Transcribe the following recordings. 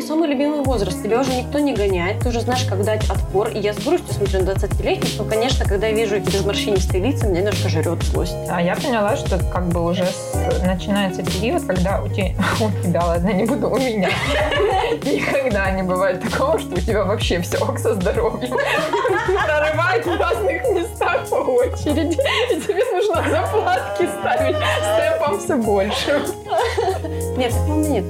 самый-самый любимый возраст. Тебя уже никто не гоняет, ты уже знаешь, как дать отпор. И я с грустью смотрю на 20-летних, но, конечно, когда я вижу эти безморщинистые лица, меня немножко жрет злость. А я поняла, что как бы уже с- начинается период, когда у тебя, у тебя, ладно, не буду, у меня никогда не бывает такого, что у тебя вообще все ок со здоровьем. Прорывает в разных местах по очереди. И тебе нужно заплатки ставить с темпом все больше. Нет, такого у меня нет.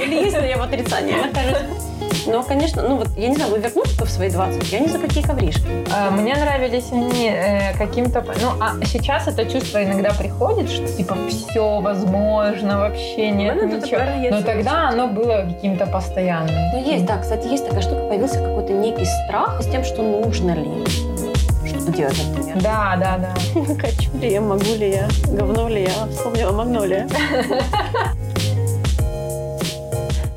Или есть, но я в отрицании нахожусь. Но, конечно, ну вот, я не знаю, вы вернулись бы в свои 20, я ни за какие ковришки. А, Мне нравились они э, каким-то... Ну, а сейчас это чувство иногда приходит, что типа все возможно, вообще нет до ничего. Но тогда оно было каким-то постоянным. Ну, есть, да, кстати, есть такая штука, появился какой-то некий страх с тем, что нужно ли что-то делать, например. Да, да, да. Хочу ли я, могу ли я, говно ли я, вспомнила Магнолия.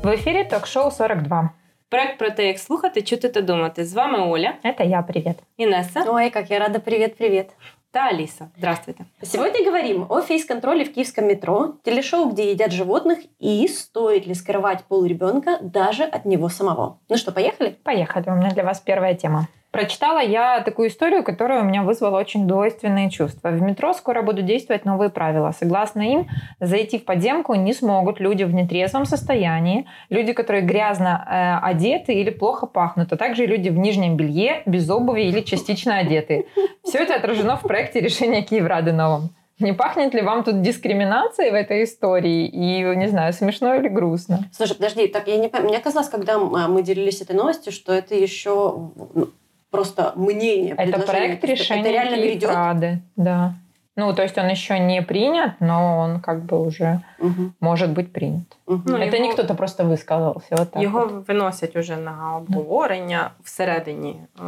В эфире ток-шоу 42. Проект про те, як слухати, чути та думати. З вами Оля, Это я, привет. Інеса Ой, как я рада, привет-привет. та Аліса. Здравствуйте. Сегодня говорим о фейс-контроле в киевском метро, телешоу, где едят животных, и стоит ли скрывать пол ребенка даже от него самого. Ну что, поехали? Поехали, у меня для вас первая тема. Прочитала я такую историю, которая у меня вызвала очень двойственные чувства. В метро скоро будут действовать новые правила. Согласно им, зайти в подземку не смогут люди в нетрезвом состоянии, люди, которые грязно э, одеты или плохо пахнут, а также люди в нижнем белье, без обуви или частично одетые. Все это отражено в проекте решения Киеврады новом. Не пахнет ли вам тут дискриминацией в этой истории? И, не знаю, смешно или грустно? Слушай, подожди, так я не. Мне казалось, когда мы делились этой новостью, что это еще ну, просто мнение. Это предложение. проект То есть решения Это реально грядет. Киеврады, да. Ну, то есть он еще не принят, но он как бы уже Мгм, может быть принят. мгм. Ну, Это його- не кто-то просто высказался. Вот так Його вот. виносять уже на обговорення всередині е,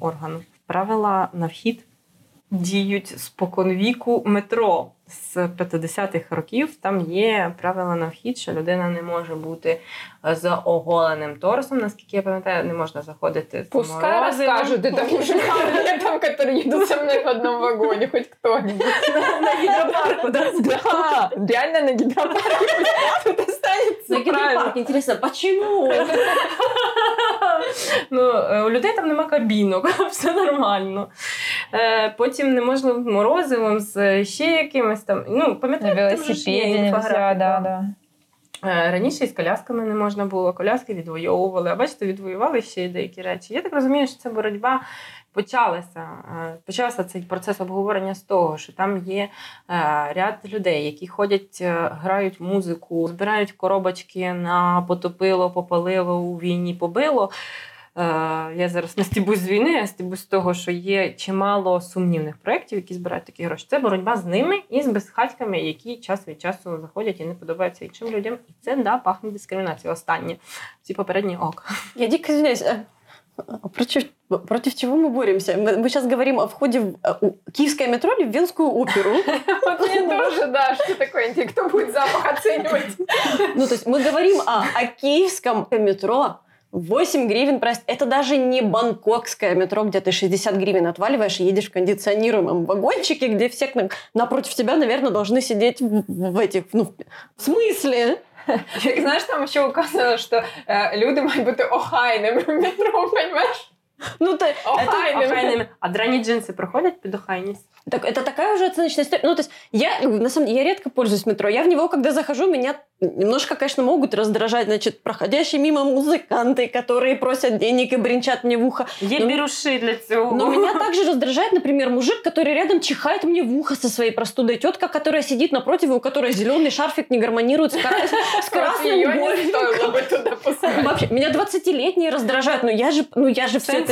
органу. Правила на вхід діють споконвіку метро з 50-х років. Там є правила на вхід, що людина не може бути з оголеним торсом. Наскільки я пам'ятаю, не можна заходити з Пускай морозивом. расскажут это мужикам, летом, которые едут со в одном вагоне, хоть кто-нибудь. на гідропарку. Да? Реально на гидропарке пусть кто-то останется. На правильно. гидропарк, интересно, почему? Ну, е, у людей там нема кабінок, все нормально. Е, Потім не можна морозивом з ще якимось там. Ну, пам'ятаєте, інфографіка. да, да. Е, Раніше із колясками не можна було, коляски відвоювали, а бачите, відвоювали ще й деякі речі. Я так розумію, що ця боротьба почалася. Е, Почався цей процес обговорення з того, що там є е, ряд людей, які ходять, грають музику, збирають коробочки на потопило, попалило у війні, побило. Е, Я зараз не стібусь з війни, а стібусь з того, що є чимало сумнівних проєктів, які збирають такі гроші. Це боротьба з ними і з безхатьками, які час від часу заходять і не подобаються іншим людям. І це да пахне дискримінацією. Останнє ці попередні ок. Я дико извиняюсь. а- а Против, против чего мы боремся? Мы, мы сейчас говорим о входе в а, у- киевское метро или в Венскую оперу. Вот мне тоже, да, что такое, кто будет запах оценивать? Ну, то есть мы говорим о, о киевском метро. 8 гривен прайс. Это даже не бангкокское метро, где ты 60 гривен отваливаешь и едешь в кондиционируемом вагончике, где все напротив тебя, наверное, должны сидеть в, в этих... Ну, в смысле? Як знаєш, там ще указано, що е, люди мають бути охайними в метро, понимаешь? Ну, ты, Охайними. Охайними. А драні джинси проходять під охайність? Так это такая уже оценочная история. Ну, то есть я, на самом деле, я редко пользуюсь метро. Я в него, когда захожу, меня немножко, конечно, могут раздражать, значит, проходящие мимо музыканты, которые просят денег и бренчат мне в ухо. Є Ну, біруші для цього. Но меня также раздражает, например, мужик, который рядом чихает мне в ухо со своей простудой. Тетка, которая сидит напротив, и у которой зеленый шарфик не гармонирует с, кра- с красным Её не горлем. стоило бы туда пускать. Вообще, меня 20-летние раздражают, но я же, ну я же все это...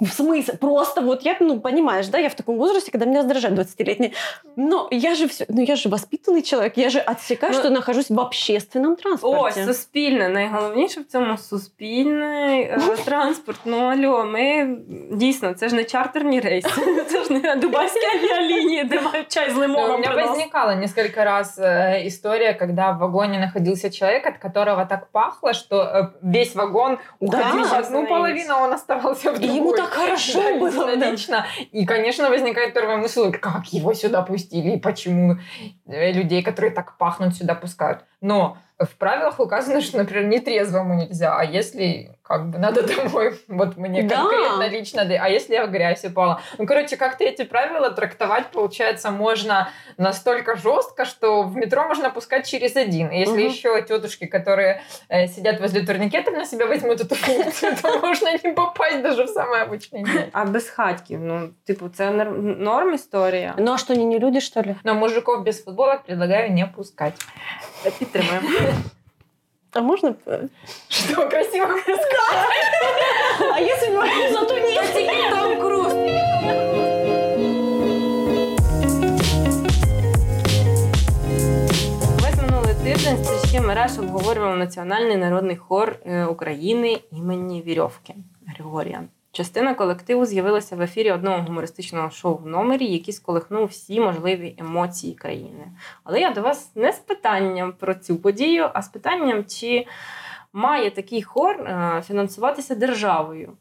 В смысле? Просто вот я, ну, понимаешь, да, я в таком возрасте, когда меня раздражают 20-летние. Но я же все, ну я же воспитанный человек, я же отсекаю, Ну, что нахожусь в общественном Ось транспорте. суспільне. Найголовніше в цьому суспільний е, транспорт. Ну алло, ми дійсно, це ж не чартерні рейси, це ж не дубайські авіалінії, де мають чай з Ну, у лимоном. меня приносять. возникала несколько раз э, история, когда в вагоне находился человек, от которого так пахло, что э, весь вагон уходил в Да. одну половину, а он оставался в И другой. ему так хорошо Да, было, единолично. И, конечно, возникает первая мысль, как его сюда пустили, и почему э, людей, которые так пахнут, сюда пускают. Но в правилах указано, что, например, нетрезвому нельзя, а если как бы надо домой, вот мне Да. конкретно лично, да, а если я в грязь упала? Ну, короче, как-то эти правила трактовать, получается, можно настолько жестко, что в метро можно пускать через один. И если Мгм. еще тетушки, которые э, сидят возле турникетов, на себя возьмут эту функцию, то можно не попасть даже в самый обычный день. А без хатків, ну, типу, це нор- норм історія. Ну а что, они не люди, что ли? Но мужиков без футболок предлагаю не пускать. Підтримуємо. А можно? Что, красиво А если бы зато не... Том Круз. Весь минулий тиждень стрічки мереж обговорював Національний народний хор е, України імені Вірьовки Григорія. Частина колективу з'явилася в ефірі одного гумористичного шоу в номері, який сколихнув всі можливі емоції країни. Але я до вас не з питанням про цю подію, а з питанням, чи має такий хор е, фінансуватися державою,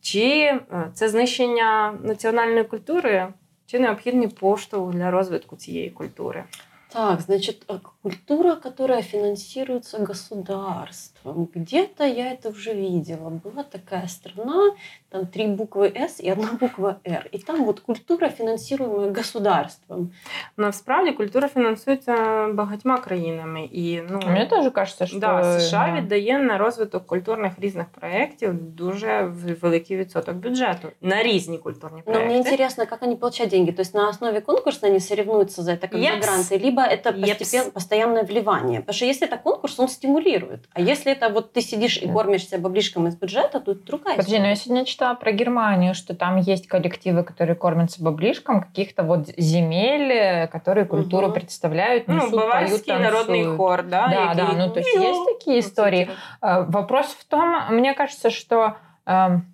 чи е, це знищення національної культури, чи необхідний поштовх для розвитку цієї культури. Так, значит, э, культура, которая финансируется государством. Где-то я это уже видела. Была такая страна, там три буквы «С» и одна буква «Р». И там вот культура, финансируемая государством. Насправді культура фінансується багатьма країнами, і ну Мне тоже кажется, что... да, США да. віддає на розвиток культурних різних проєктів дуже в- великий відсоток бюджету на різні культурні Но мне проєкти. интересно, как они получают деньги. То есть на основе конкурса они соревнуются за это как Yep. за гранты, либо это Yep. постепен- постоянное вливание. Потому что если это конкурс, он стимулирует. А если это вот ты сидишь и кормишься баблишком из бюджета, то это другая Подожди, но я сегодня читала про Германию, что там есть коллективы, которые кормятся баблишком, каких-то вот земель, э, которые культуру Мгм. представляют, Ну, несут, поют, Баварський народний танцуют. хор, да, Да, да, ну то есть есть такие истории. Э, Вопрос в том, мне кажется, что эм,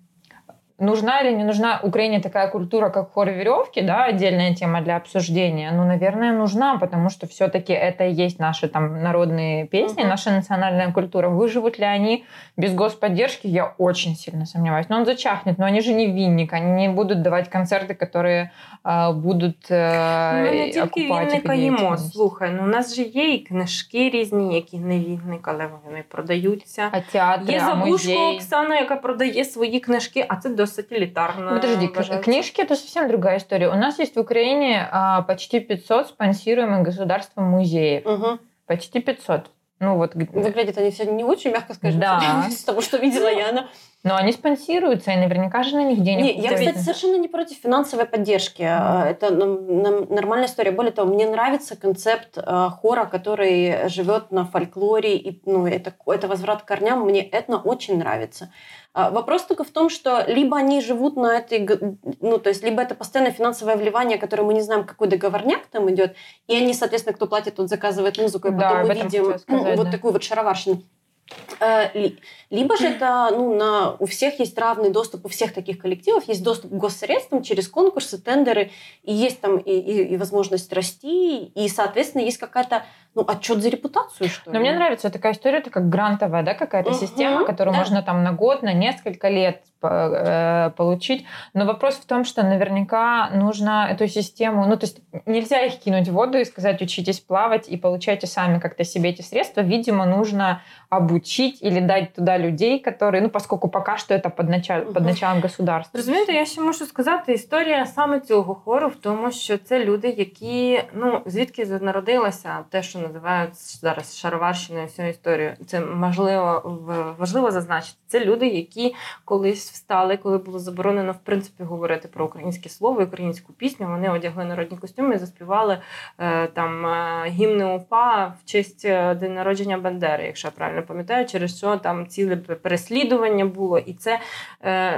нужна или не нужна Украине такая культура, как хор веревки, да, отдельная тема для обсуждения. Ну, наверное, нужна, потому что все-таки это и есть наши там народные песни, Мгм. наша национальная культура. Выживут ли они без господдержки, я очень сильно сомневаюсь. Но он зачахнет, но они же не винник, они не будут давать концерты, которые э, будут э, Ну, не тільки окупать их вінника їмо. деятельность. Слухай, ну у нас же є і книжки різні, які не вінник, але вони продаються. А театры, Є а забушко музеи? Оксана, яка продає свої книжки, а це досить елітарно. Ну, Подожди, вважається. книжки это совсем другая история. У нас есть в Украине а, почти 500 спонсируемых государством музеев. Мгм. Почти 500. Ну вот, Выглядят они все не очень, мягко скажем, Да. с того, что видела Яна. Но они спонсируются, и наверняка же на них денег Не, я, кстати, совершенно не против финансовой поддержки. А, Это нам нормальная история. Более того, мне нравится концепт а, хора, который живет на фольклоре. И, ну, это, это возврат к корням. Мне это очень нравится. А, Вопрос только в том, что либо они живут на этой... Ну, то есть, либо это постоянное финансовое вливание, которое мы не знаем, какой договорняк там идет, и они, соответственно, кто платит, тот заказывает музыку, и Да, потом мы видим хотела сказать, вот да. такую вот шароварщину. Э, ли- Либо же это, ну, на, у всех есть равный доступ, у всех таких коллективов есть доступ к госсредствам через конкурсы, тендеры, и есть там и, и- и возможность расти, и, соответственно, есть какая-то, ну, отчет за репутацию, что Но ли. мне нравится такая история, это как грантовая, да, какая-то Мгм, система, которую да. можно там на год, на несколько лет по- э, получить. Но вопрос в том, что наверняка нужно эту систему, ну, то есть нельзя их кинуть в воду и сказать, учитесь плавать и получайте сами как-то себе эти средства. Видимо, нужно обучить или дать туда людей, которые, ну, поскольку пока что это под, началь, под Мгм. началом государства. Розумієте, я ще можу сказати, історія саме цього хору в тому, що це люди, які ну звідки народилася те, що називають зараз шароварщиною всю історію. Це можливо важливо зазначити. Це люди, які колись встали, коли було заборонено в принципі говорити про українське слово, українську пісню. Вони одягли народні костюми і заспівали е, там е, гімни УПА в честь е, день народження Бандери, якщо я правильно пам'ятаю, через що там ціле переслідування було, і це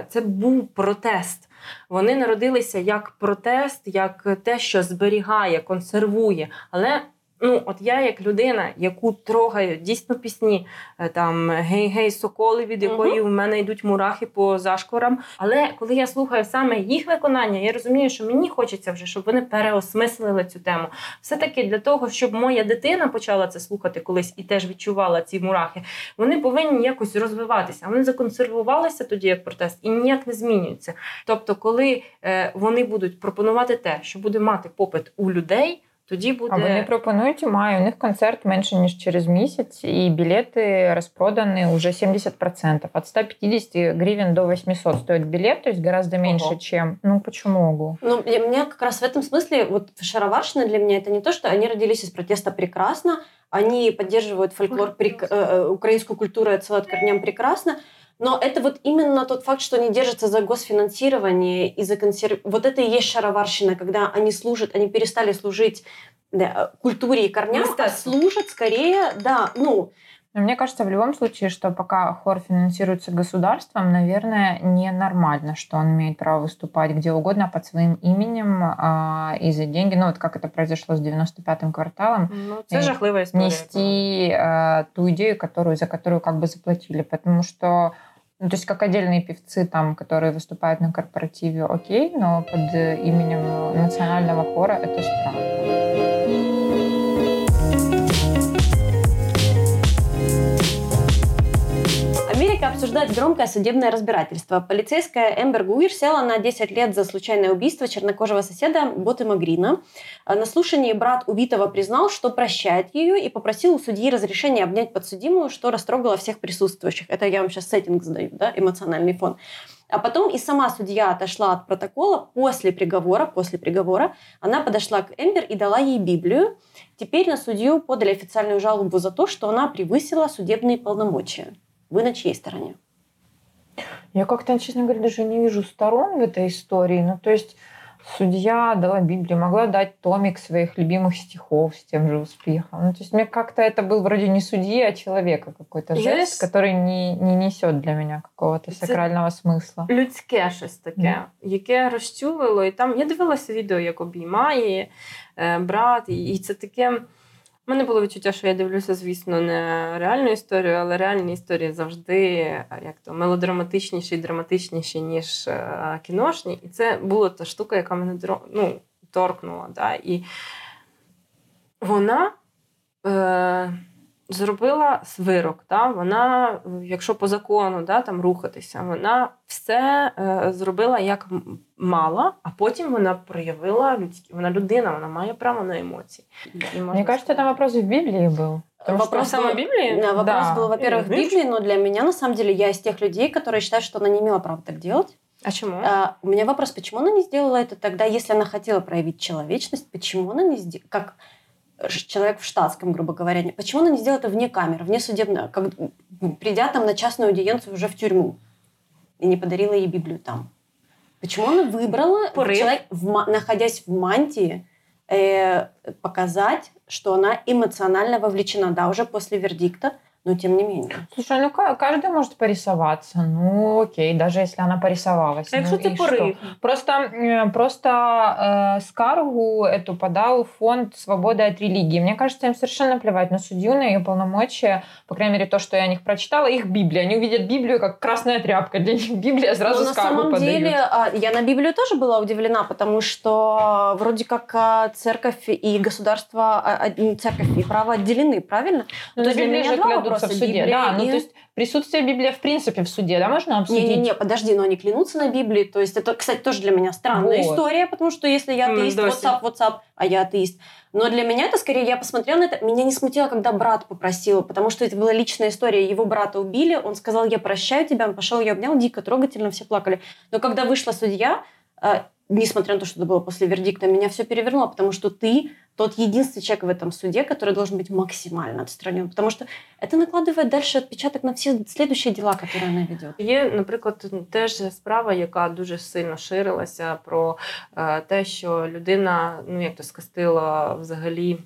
це був протест. Вони народилися як протест, як те, що зберігає, консервує. Але ну, от я, як людина, яку трогають дійсно пісні, е, там гей-гей, соколи, від якої в мене йдуть мурахи по зашкорам. Але коли я слухаю саме їх виконання, я розумію, що мені хочеться вже, щоб вони переосмислили цю тему. Все-таки для того, щоб моя дитина почала це слухати колись і теж відчувала ці мурахи, вони повинні якось розвиватися. Вони законсервувалися тоді як протест і ніяк не змінюються. Тобто, коли е, вони будуть пропонувати те, що буде мати попит у людей. тоді буде. А вони пропонують маю. У них концерт менше ніж через місяць, і білети розпродані уже 70%. От 150 гривен до 800 стоит билет, то есть гораздо меньше, Ого. чем... Ну, почему могу? Ну, для меня как раз в этом смысле, вот шароварщина для меня это не то, что они родились из протеста прекрасно, они поддерживают фольклор, прек- э, э, украинскую культуру и отсылают к корням прекрасно, но это вот именно тот факт, что они держатся за госфинансирование и за консерв... Вот это и есть шароварщина, когда они служат, они перестали служить да, культуре и корням, а служат скорее, да, ну, Но мне кажется, в любом случае, что пока хор финансируется государством, наверное, ненормально, что он имеет право выступать где угодно под своим именем а, и за деньги. Ну, вот как это произошло с 95-м кварталом. Ну, це жахлива історія. нести э, ту идею, которую, за которую как бы заплатили. Потому что, ну, то есть как отдельные певцы, там, которые выступают на корпоративе, окей, но под э, именем национального хора это странно. Обсуждает громкое судебное разбирательство. Полицейская Эмбер Гуир села на 10 лет за случайное убийство чернокожего соседа Боты Магрина. А На слушании брат убитого признал, что прощает ее и попросил у судьи разрешения обнять подсудимую, что растрогало всех присутствующих. Это я вам сейчас сеттинг задаю, да, эмоциональный фон. А потом и сама судья отошла от протокола после приговора. После приговора она подошла к Эмбер и дала ей Библию. Теперь на судью подали официальную жалобу за то, что она превысила судебные полномочия. Вы на чьей стороне? Я как-то, честно говоря, даже не вижу сторон в этой истории. Ну, то есть судья дала Библию, могла дать томик своих любимых стихов с тем же успехом. Ну, то есть мне как-то это был вроде не судьи, а человека какой-то жест, Есть- который не, не несет для меня какого-то Это- сакрального смысла. людське щось таке, Мгм. яке розчулило. І там я дивилася відео, як обіймає е, брат, і, і це таке. У мене було відчуття, що я дивлюся, звісно, не реальну історію, але реальні історії завжди як то мелодраматичніші і драматичніші, ніж е, кіношні. І це була та штука, яка мене ну, торкнула. Да? І вона. Е, зробила вирок. Да? Вона, е, якщо по закону да, там рухатися, вона все е, зробила як м- мала, а потім вона проявила людські. Вона людина, вона має право на емоції. І можна Мне кажется, это вопрос в Библии был. Потому что Вопрос сама был- Библии? Да, вопрос Да. был, во-первых, в Видишь? Библии, но для меня, на самом деле, я из тех людей, которые считают, что она не имела права так делать. А чому? А, у меня вопрос, почему она не сделала это тогда, если она хотела проявить человечность, почему она не сделала, как ш- человек в штатском, грубо говоря, почему она не сделала это вне камеры, вне судебного, как, придя там на частную аудиенцию уже в тюрьму и не подарила ей Библию там? Почему она выбрала, Порыв. человек, в находясь в мантии, э, показать, что она эмоционально вовлечена, да, уже после вердикта, но тем не менее. Слушай, ну ка- каждый может порисоваться. Ну окей, даже если она порисовалась. А якщо ну, це порив? Просто, просто э, скаргу эту подал фонд «Свобода от религии». Мне кажется, им совершенно плевать на судью, на ее полномочия. По крайней мере, то, что я о них прочитала, их Библия. Они увидят Библию как красная тряпка. Для них Библия сразу Но на скаргу самом подают. деле, а, я на Библию тоже была удивлена, потому что вроде как а, церковь и государство, а, церковь и право отделены, правильно? Ну, то на Библии же клянутся вопроса. в суде. Библия Да, ну то есть присутствие Библии в принципе в суде, да, можно обсудить? Не-не-не, подожди, но они клянутся на Библии. То есть это, кстати, тоже для меня странная Вот. история, потому что если я атеист, Дося. WhatsApp, WhatsApp, а я атеист. Но для меня это скорее, я посмотрела на это, меня не смутило, когда брат попросил, потому что это была личная история. Его брата убили, он сказал, я прощаю тебя, он пошел, я обнял, дико, трогательно, все плакали. Но когда вышла судья, э, несмотря на то, что это было после вердикта, меня все перевернуло, потому что ты тот единственный человек в этом суде, который должен быть максимально отстранен, потому что это накладывает дальше отпечаток на все следующие дела, которые она ведет. Є, наприклад, теж справа, яка дуже сильно ширилася про е, те, що людина, ну як то скастила взагалі.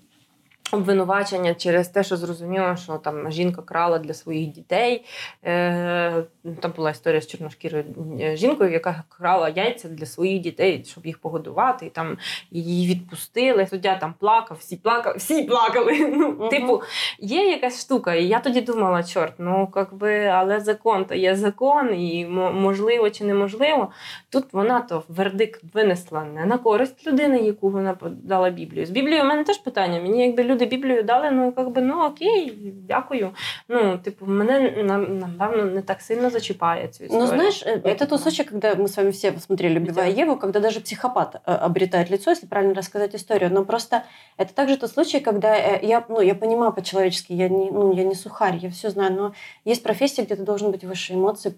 Обвинувачення через те, що зрозуміло, що там жінка крала для своїх дітей. Е, там була історія з чорношкірою е, жінкою, яка крала яйця для своїх дітей, щоб їх погодувати. І там її відпустили. Суддя там плакав, всі плакали, всі плакали. Ну, Мгм. Типу, є якась штука, і я тоді думала, чорт, ну як би, але закон то є закон, і можливо чи неможливо. Тут вона то вердикт винесла не на користь людини, яку вона подала Біблію. З Біблією у мене теж питання. Мені якби людина люди Біблію дали, ну якби ну окей, дякую. Ну, типу, мене напевно не так сильно зачіпає цю історію. Ну, знаешь, э, это тот случай, когда мы с вами все посмотрели «Убивая Еву», когда даже психопат э, обретает лицо, если правильно рассказать историю. Но просто это также тот случай, когда э, я, ну, я понимаю по-человечески, я не, ну, я не сухарь, я все знаю, но есть профессии, где ты должен быть выше эмоций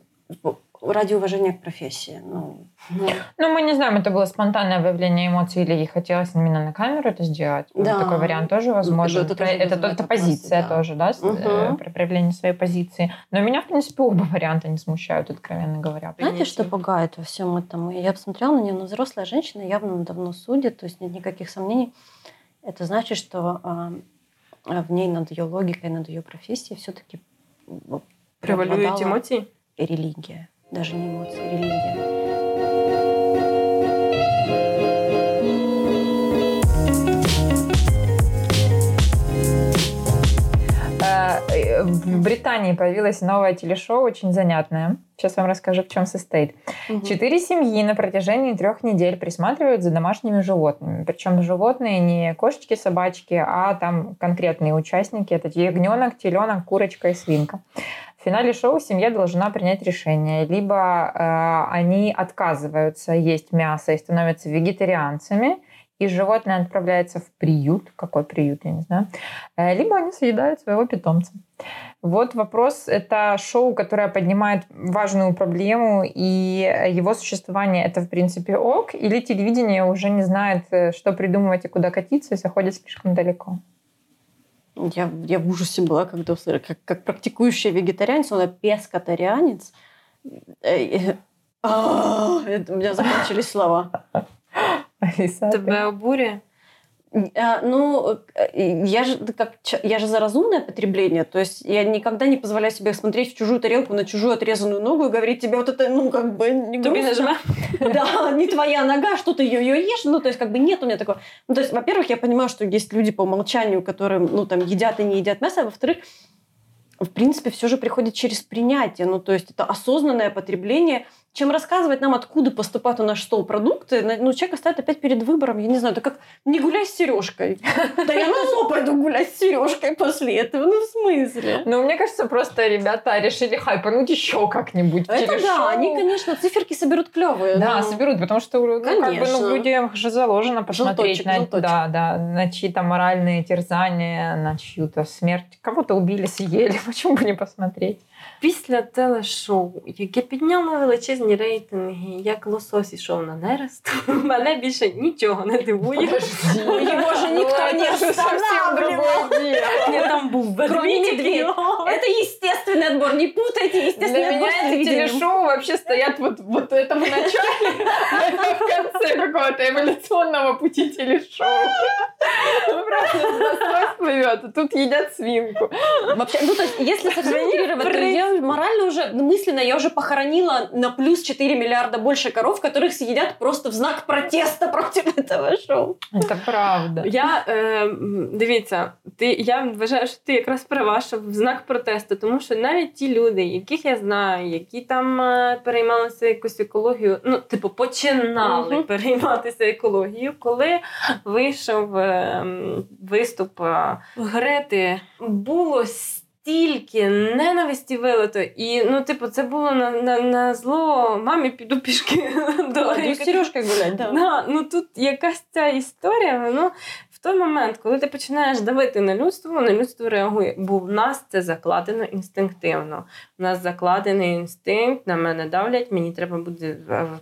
ради уважения к профессии. Ну, ну. ну, мы не знаем, это было спонтанное выявление эмоций или ей хотелось именно на камеру это сделать. Да. Такой вариант тоже возможен. Это, тоже это, это позиция да. тоже, да, угу. проявление своей позиции. Но меня, в принципе, оба варианта не смущают, откровенно говоря. Знаете, что пугает во всем этом? Я посмотрела на нее, но взрослая женщина явно давно судит, то есть нет никаких сомнений. Это значит, что а, в ней над ее логикой, над ее профессией все-таки превалируют эмоции? Религия даже не эмоции, религия. Э, в Британии появилось новое телешоу, очень занятное. Сейчас вам расскажу, в чем состоит. Угу. Четыре семьи на протяжении трех недель присматривают за домашними животными. Причем животные не кошечки, собачки, а там конкретные участники. Это ягненок, теленок, курочка и свинка. В финале шоу семья должна принять решение. Либо э, они отказываются есть мясо и становятся вегетарианцами, и животное отправляется в приют. Какой приют, я не знаю. Э, либо они съедают своего питомца. Вот вопрос. Это шоу, которое поднимает важную проблему, и его существование это, в принципе, ок, или телевидение уже не знает, э, что придумывать и куда катиться, и заходит слишком далеко. Я, я в ужасе была, когда как, как практикующий вегетарианец, он пескатарианец. Э, а, у меня закончились слова. Тебя обуря? А, ну, э, я же, как, я же за разумное потребление. То есть я никогда не позволяю себе смотреть в чужую тарелку на чужую отрезанную ногу и говорить тебе вот это, ну, как бы... Не грустно. Да, не твоя нога, что ты ее, ее ешь. Ну, то есть, как бы нет у меня такого. Ну, то есть, во-первых, я понимаю, что есть люди по умолчанию, которые, ну, там, едят и не едят мясо. А во-вторых, в принципе, все же приходит через принятие. Ну, то есть, это осознанное потребление – чем рассказывать нам, откуда поступают у наш стол продукты, ну, человек стоит опять перед выбором. Я не знаю, это как не гуляй с сережкой. Да я на зло пойду гулять с сережкой после этого. Ну, в смысле? Ну, мне кажется, просто ребята решили хайпануть еще как-нибудь. Это да, они, конечно, циферки соберут клевые. Да, соберут, потому что ну, как бы, ну, людям же заложено посмотреть на, да, да, на чьи-то моральные терзания, на чью-то смерть. Кого-то убили, съели. Почему бы не посмотреть? Після телешоу, яке підняло величезні рейтинги, як лосось ішов на нерест, мене більше нічого не дивує. Його ж ніхто не останавливал. там був ведмедик. Это естественный отбор, не путайте естественный отбор с телешоу вообще стоят вот, вот этому начале, в конце какого-то эволюционного пути телешоу. Просто лосось плывет, а тут едят свинку. Вообще, ну то есть, если совсем то я морально уже, мысленно, я уже похоронила на плюс 4 миллиарда больше коров, которых съедят просто в знак протеста против этого шоу. Це правда. Я, е, дивіться, ти, я вважаю, що ти якраз права, що в знак протесту, тому що навіть ті люди, яких я знаю, які там е, переймалися якусь екологію, ну, типу, починали uh-huh. перейматися екологією, коли вийшов е, виступ е, Грети, було стільки ненависті вилито. І ну, типу, це було на на, на зло мамі піду пішки до Сережки гулять. Да. Да, ну тут якась ця історія, воно. В той момент, коли ти починаєш давити на людство, на людство реагує. Бо в нас це закладено інстинктивно. У нас закладений інстинкт, на мене давлять, мені треба буде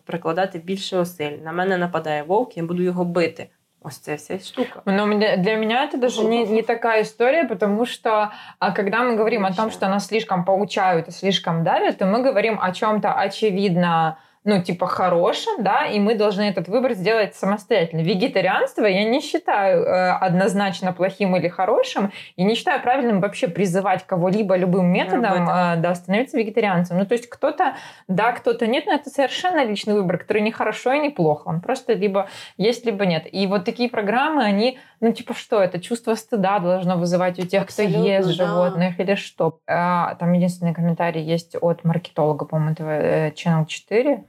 прикладати більше осиль. На мене нападає вовк, я буду його бити. Ось вся штука. Но для меня это даже не, не такая история, потому что а когда мы говорим Конечно. о том, что нас слишком поучают и слишком давят, то мы говорим о чем-то очевидно ну, типа, хорошим, да, и мы должны этот выбор сделать самостоятельно. Вегетарианство я не считаю э, однозначно плохим или хорошим, и не считаю правильным вообще призывать кого-либо любым методом, э, да, становиться вегетарианцем. Ну, то есть кто-то да, кто-то нет, но это совершенно личный выбор, который не хорошо и не плохо. Он просто либо есть, либо нет. И вот такие программы, они, ну, типа, что, это чувство стыда должно вызывать у тех, Абсолютно, кто ест да. животных или что. А, там единственный комментарий есть от маркетолога, по-моему, этого э, Channel 4,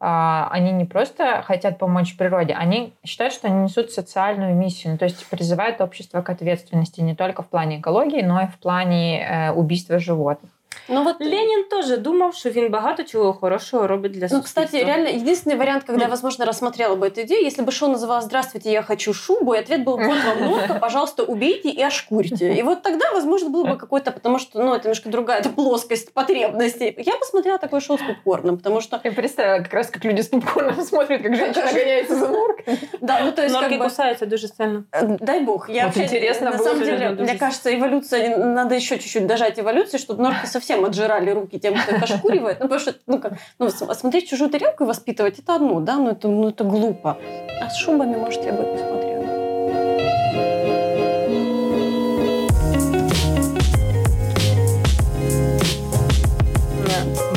А, они не просто хотят помочь природе, они считают, что они несут социальную миссию, ну, то есть призывают общество к ответственности не только в плане экологии, но и в плане э, убийства животных. Ну вот Ленин тоже думал, что він багато чего хорошего робит для Ну, кстати, реально, единственный вариант, когда я, возможно, рассмотрела бы эту идею, если бы шоу называлось «Здравствуйте, я хочу шубу», и ответ был «Вот вам норка, пожалуйста, убейте и ошкурьте». И вот тогда, возможно, был бы какой-то, потому что, ну, это немножко другая это плоскость потребностей. Я посмотрела такое шоу с попкорном, потому что... Я представила как раз, как люди с попкорном смотрят, как женщина гоняется за норкой. Да, ну, то есть, Норки как бы... кусаются дуже сильно. Э, Дай бог. Я Вот вообще, интересно на было самом бы, деле, да, мне кажется, эволюция, надо еще чуть-чуть дожать эволюции, чтобы норки совсем отжирали руки тем, кто их ошкуривает. Ну, потому что, ну, как, ну, с- смотреть чужую тарелку и воспитывать, это одно, да, но это, ну, это глупо. А с шубами, может, я бы и посмотрела.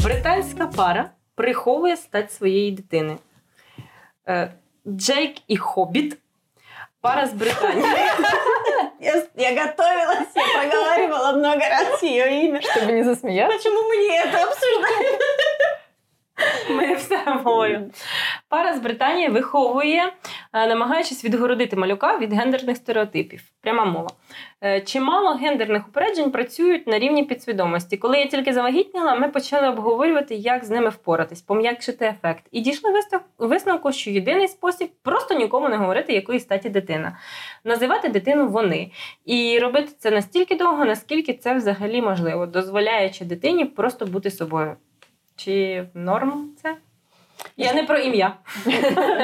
Британська пара приховує стать своєї дитини. Е, Джейк і Хобіт. Пара з Британії. Я, я готовилась, я проговаривала много раз ее имя. Чтобы не засмеяться. Почему мы не это обсуждаем? Ми все говоримо. Пара з Британії виховує, е, намагаючись відгородити малюка від гендерних стереотипів. Пряма мова. Е, Чимало гендерних упереджень працюють на рівні підсвідомості. Коли я тільки завагітніла, ми почали обговорювати, як з ними впоратись, пом'якшити ефект. І дійшли висновку, що єдиний спосіб просто нікому не говорити, якої статі дитина. Називати дитину вони. І робити це настільки довго, наскільки це взагалі можливо, дозволяючи дитині просто бути собою. Чи норм це? Я не про ім'я.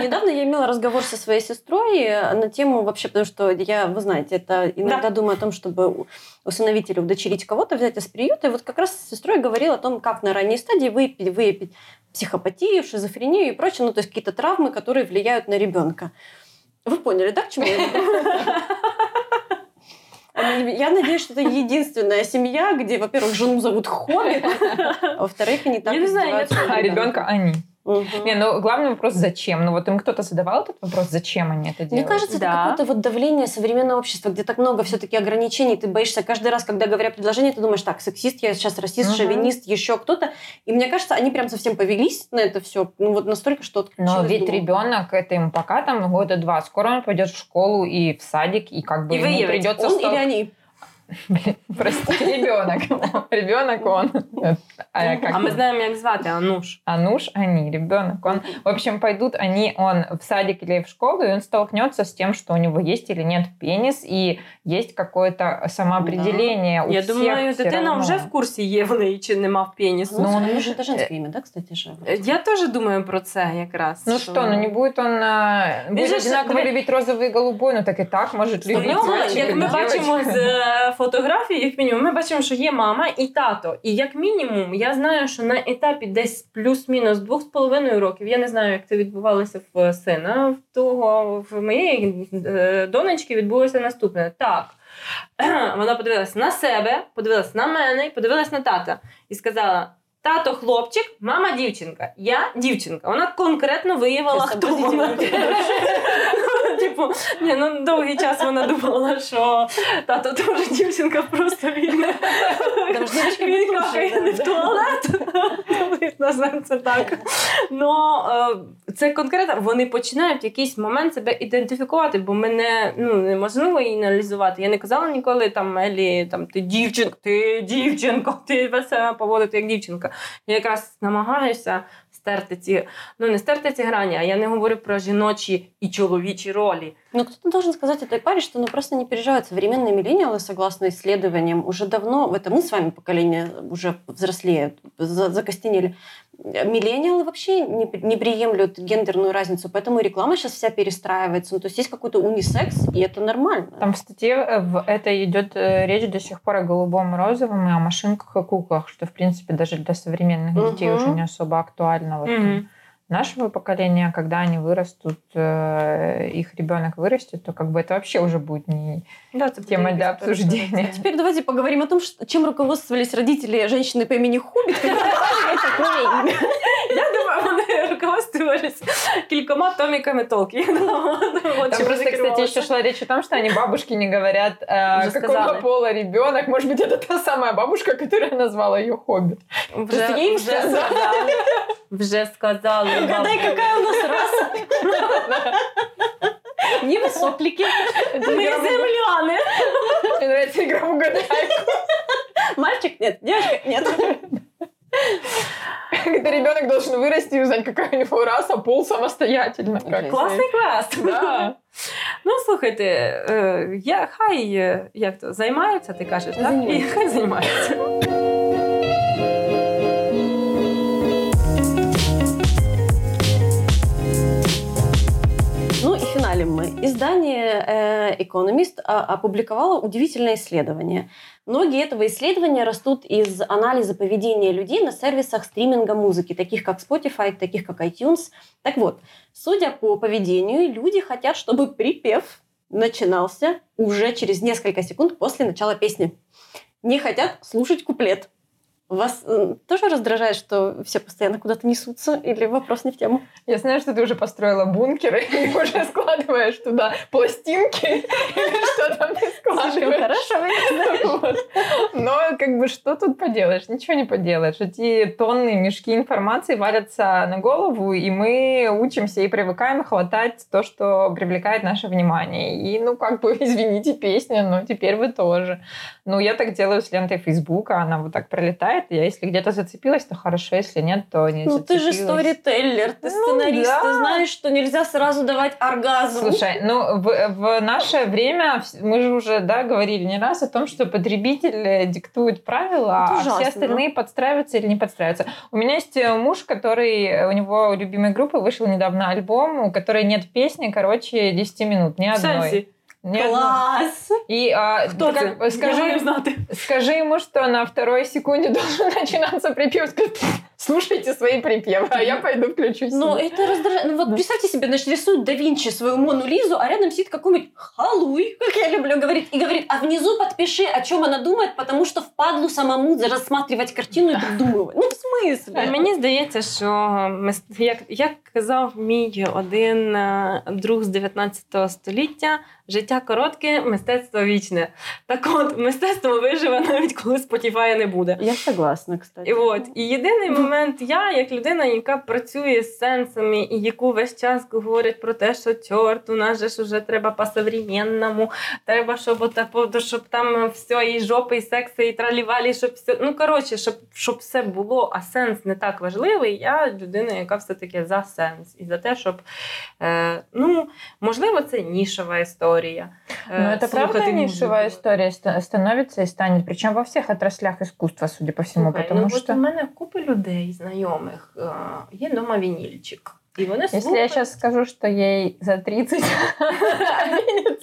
Недавно я имела разговор со своей сестрой э, на тему вообще, потому что я, вы знаете, это иногда думаю о том, чтобы усыновить или удочерить кого-то, взять из приюта. И вот как раз с сестрой говорила о том, как на ранней стадии выявить, выявить психопатию, шизофрению и прочее, ну, то есть какие-то травмы, которые влияют на ребенка. Вы поняли, да, к чему я? Я надеюсь, что это единственная семья, где, во-первых, жену зовут Хоббит, а во-вторых, они так Я не знаю, А ребенка они. Мгм. Не, ну главный вопрос, зачем? Ну вот им кто-то задавал этот вопрос, зачем они это делают? Мне кажется, Да. это какое-то вот давление современного общества, где так много все-таки ограничений, ты боишься каждый раз, когда говорят предложение, ты думаешь, так, сексист, я сейчас расист, Мгм. шовинист, еще кто-то. И мне кажется, они прям совсем повелись на это все, ну вот настолько, что Но ведь думаю, ребенок, это ему пока там года два. Скоро он пойдет в школу и в садик, и как бы И ему придется... Он стол- или они? Блин, прости, ребенок. Ребенок он. А как А ми знаємо, як звати Ануш. Ануш, они, ребенок, он, в общем, пойдут они, он в садик или в школу, и он столкнется с тем, что у него есть или нет пенис, и есть какое-то самоопределение у Я всех думаю, всё дитина равно. вже в курсі є в неї, чи нема в пенісу. Ну, Ну, он он- же это женское имя, да, кстати же? Е, Я теж думаю про це якраз. Ну что, ну не будет он а, будет же ж- одинаково диви- любить розовый и голубой, ну так и так может У любить нього, мальчика як и ми бачимо девочку. з фотографій, як мінімум, ми бачимо, що є мама і тато. І як мінімум, я знаю, що на етапі десь плюс-мінус двох з половиною років, я не знаю, як це відбувалося в сина, в того в моєї е, донечки відбулося наступне. Так. Вона подивилась на себе, подивилась на мене і подивилась на тата. І сказала: тато хлопчик, мама дівчинка. Я дівчинка. Вона конкретно виявила, хто вона. Типу, ні, ну довгий час вона думала, що тато теж дівчинка, просто девочки він какає не в туалет. Це так. Но е, це конкретно вони починають в якийсь момент себе ідентифікувати, бо мене ну неможливо її аналізувати. Я не казала ніколи там Елі, там ти дівчинка, ти дівчинка, ти себе поводити як дівчинка. Я якраз намагаюся стерти ці, ну не стерти ці грані, а я не говорю про жіночі і чоловічі ролі. Но кто-то должен сказать этой паре, что ну просто не переживают. Современные миллениалы, согласно исследованиям, уже давно, в это мы с вами поколение уже взрослеют, за- закостенели. Миллениалы вообще не, не приемлют гендерную разницу, поэтому реклама сейчас вся перестраивается. Ну, то есть есть какой-то унисекс, и это нормально. Там в статье э, в этой идет э, речь до сих пор о голубом и розовом, и о машинках и куклах, что, в принципе, даже для современных детей Мгм. уже не особо актуально. Вот Мгм. Нашего поколения, когда они вырастут, э, их ребенок вырастет, то как бы это вообще уже будет не Да, тема для обсуждения. Теперь давайте поговорим о том, что- чем руководствовались родители женщины по имени Хубит, когда назвали такое имя. Я думаю, вони руководствовались кількома томиками Толкіна. Там просто, кстати, еще шла речь о том, что они бабушке не говорят, э, какого пола ребенок. Может быть, это та самая бабушка, которая назвала ее хобби. Вже, вже сказали. Вже сказали. Угадай, какая у нас раса. Не высоклики. Мы земляне. Мне нравится игра в угадайку. Мальчик? Нет. Девочка? Нет. Должен вырасти и узнать, какая у него раса, пол самостоятельно. Класний квест. Да. Ну, слухайте, я, хай як то, займаються, ти кажеш, так? І хай займаються. И финалем мы. Издание э, Economist опубликовало удивительное исследование. Многие этого исследования растут из анализа поведения людей на сервисах стриминга музыки, таких как Spotify, таких как iTunes. Так вот, судя по поведению, люди хотят, чтобы припев начинался уже через несколько секунд после начала песни. Не хотят слушать куплет. Вас тоже раздражает, что все постоянно куда-то несутся? Или вопрос не в тему? Я знаю, что ты уже построила бункеры и уже складываешь туда пластинки или что там ты складываешь. Хорошо. Но как бы что тут поделаешь? Ничего не поделаешь. Эти тонны мешки информации валятся на голову, и мы учимся и привыкаем хватать то, что привлекает наше внимание. И, ну, как бы, извините, песня, но теперь вы тоже. Ну, я так делаю с лентой Фейсбука, она вот так пролетает, я если где-то зацепилась, то хорошо, если нет, то не Ну, ты же сторителлер, ты ну, сценарист, да. ты знаешь, что нельзя сразу давать оргазм. Слушай, ну, в, в наше время мы же уже, да, говорили не раз о том, что потребитель диктует правила, а ужасно, все остальные подстраиваются или не подстраиваются. У меня есть э, муж, который, у него любимой группы вышел недавно альбом, у которой нет песни, короче, 10 минут, ни одной. Сенси. Нет, Класс! И а, Кто ты? Как, скажи, скажи ему, что на второй секунде должен начинаться припев Слушайте свои припевы, а я пойду включусь. Но это раздражает. Ну вот да. представьте себе, значит, рисует да Винчи свою Мону Лизу, а рядом сидит какой-нибудь халуй, как я люблю говорить, и говорит, а внизу подпиши, о чем она думает, потому что впадлу самому рассматривать картину и придумывать. Ну, в смысле? Мені здається, що як, як казав мій один друг з 19 століття, життя коротке, мистецтво вічне. Так от, мистецтво виживе навіть коли Spotify не буде. Я согласна, кстати. І от, і єдиний момент, я, як людина, яка працює з сенсами, і яку весь час говорять про те, що чорт, у нас же ж уже треба по-современному, треба, щоб отапо, щоб там все, і жопи, і секси, і тралівалі, щоб все. Ну, коротше, щоб щоб все було, а сенс не так важливий. Я людина, яка все-таки за сенс. І за те, щоб е, ну, можливо, це нішова історія. Ну, это правда нишевая история становится и станет, причем во всех отраслях искусства, судя по Слухай, потому ну, что... От у мене купа людей, знайомих, є дома вінільчик. И вони Если слухают... я сейчас скажу, что ей за 30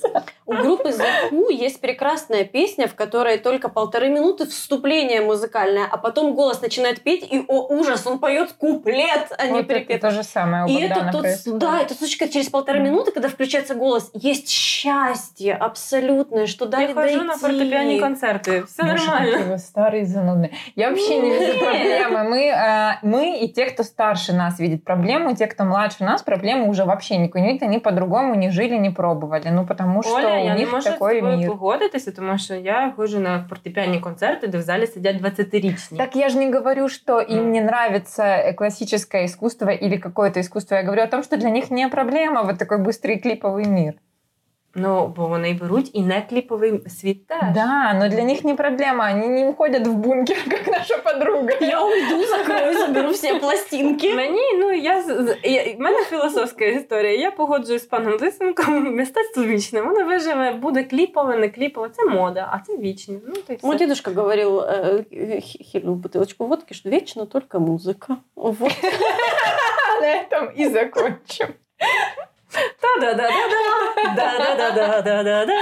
У группы Who есть прекрасная песня, в которой только полторы минуты вступление музыкальное, а потом голос начинает петь, и, о ужас, он поет куплет, а не припев. то же самое у И это тут, да, это сучка через полторы минуты, когда включается голос, есть счастье абсолютное, что дали Я хожу на фортепиане концерты, все нормально. Вы старый занудный. Я вообще не вижу проблемы. Мы, э, мы и те, кто старше нас видит проблему, те, кто младше нас, проблему уже вообще никакой не видят, они по-другому не жили, не пробовали. Ну, потому что Оля, у я них не можу такой з тобою мир. погодитися, тому що я ходжу на фортепіанні концерти, де в залі сидять 20-річні. Так я же не говорю, что им не нравится классическое искусство или какое-то искусство. Я говорю о том, что для них не проблема вот такой быстрый клиповый мир. Ну, бо вони беруть і не кліповий світ теж. Да, но для них не проблема. Они не уходят в бункер, как наша подруга. Я уйду, закрою, заберу всі пластинки. Мені, ну, я, я, в мене філософська історія. Я погоджуюсь з паном Лисенком. Мистецтво вічне. Воно виживе, буде кліпове, не кліпове. Це мода, а це вічне. Ну, то й все. Мой дедушка говорил, э, хильнул бутылочку водки, что вечно только музыка. Вот. На этом и закончим. Та-да-да-да-да. Да-да-да-да-да-да-да.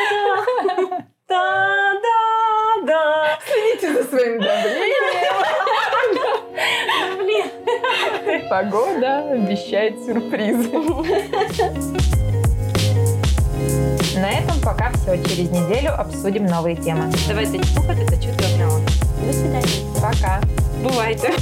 Да-да-да. Следите за своим давлением. Блин. Погода обещает сюрпризы. На этом пока все. Через неделю обсудим новые темы. Давайте та чути одне одного. До свидания. Пока. Бувайте.